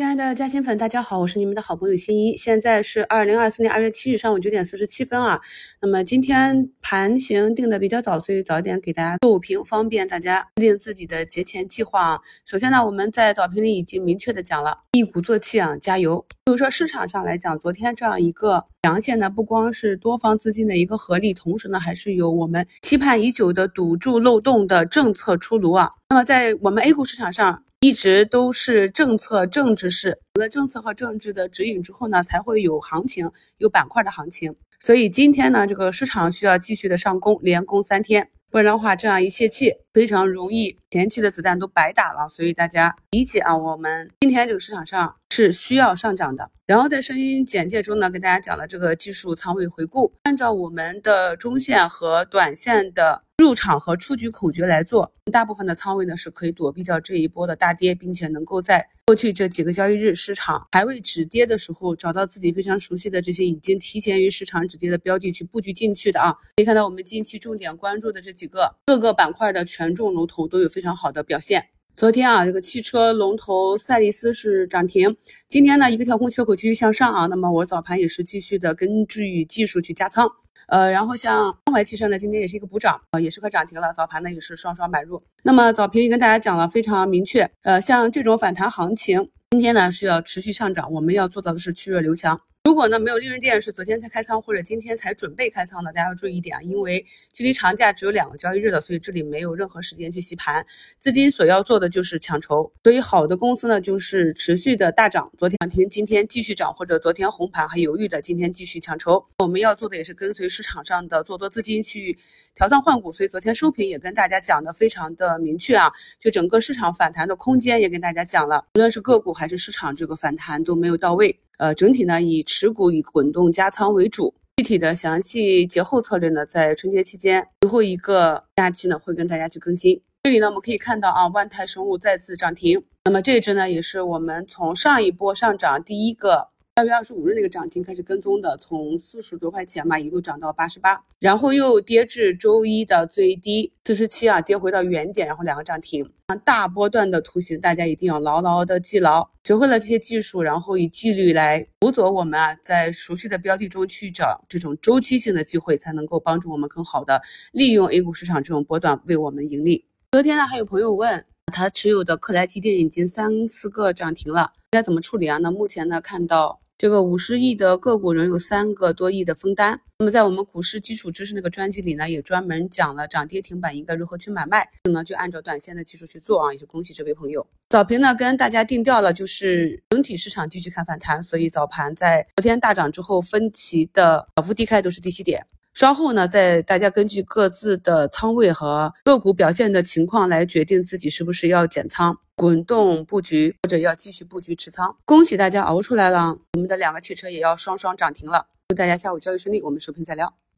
亲爱的嘉兴粉，大家好，我是你们的好朋友新一。现在是二零二四年二月七日上午九点四十七分啊。那么今天盘形定的比较早，所以早点给大家做评，方便大家制定自己的节前计划啊。首先呢，我们在早评里已经明确的讲了，一鼓作气啊，加油。就是说市场上来讲，昨天这样一个阳线呢，不光是多方资金的一个合力，同时呢，还是有我们期盼已久的堵住漏洞的政策出炉啊。那么在我们 A 股市场上。一直都是政策政治式，有了政策和政治的指引之后呢，才会有行情，有板块的行情。所以今天呢，这个市场需要继续的上攻，连攻三天，不然的话，这样一泄气，非常容易前期的子弹都白打了。所以大家理解啊，我们今天这个市场上是需要上涨的。然后在声音简介中呢，给大家讲了这个技术仓位回顾，按照我们的中线和短线的。入场和出局口诀来做，大部分的仓位呢是可以躲避掉这一波的大跌，并且能够在过去这几个交易日市场还未止跌的时候，找到自己非常熟悉的这些已经提前于市场止跌的标的去布局进去的啊。可以看到我们近期重点关注的这几个各个板块的权重龙头都有非常好的表现。昨天啊，这个汽车龙头赛力斯是涨停，今天呢一个跳空缺口继续向上啊，那么我早盘也是继续的根据技术去加仓。呃，然后像江淮汽车呢，今天也是一个补涨啊，也是快涨停了。早盘呢也是双双买入。那么早评也跟大家讲了，非常明确。呃，像这种反弹行情，今天呢是要持续上涨，我们要做到的是去弱留强。如果呢没有利润店是昨天才开仓或者今天才准备开仓的，大家要注意一点啊，因为距离长假只有两个交易日了，所以这里没有任何时间去洗盘，资金所要做的就是抢筹。所以好的公司呢就是持续的大涨，昨天涨停，今天继续涨，或者昨天红盘还犹豫的，今天继续抢筹。我们要做的也是跟随市场上的做多资金去调仓换股，所以昨天收评也跟大家讲的非常的明确啊，就整个市场反弹的空间也跟大家讲了，无论是个股还是市场这个反弹都没有到位。呃，整体呢以持股以滚动加仓为主，具体的详细节后策略呢，在春节期间最后一个假期呢会跟大家去更新。这里呢我们可以看到啊，万泰生物再次涨停，那么这只呢也是我们从上一波上涨第一个。二月二十五日那个涨停开始跟踪的，从四十多块钱嘛，一路涨到八十八，然后又跌至周一的最低四十七啊，跌回到原点，然后两个涨停，大波段的图形，大家一定要牢牢的记牢，学会了这些技术，然后以纪律来辅佐我们啊，在熟悉的标的中去找这种周期性的机会，才能够帮助我们更好的利用 A 股市场这种波段为我们盈利。昨天呢，还有朋友问。他持有的克莱基电已经三四个涨停了，该怎么处理啊？那目前呢，看到这个五十亿的个股仍有三个多亿的分单。那么在我们股市基础知识那个专辑里呢，也专门讲了涨跌停板应该如何去买卖，呢就按照短线的技术去做啊。也就恭喜这位朋友。早评呢跟大家定调了，就是整体市场继续看反弹，所以早盘在昨天大涨之后，分歧的小幅低开都是低吸点。稍后呢，再大家根据各自的仓位和个股表现的情况来决定自己是不是要减仓、滚动布局，或者要继续布局持仓。恭喜大家熬出来了，我们的两个汽车也要双双涨停了。祝大家下午交易顺利，我们收评再聊。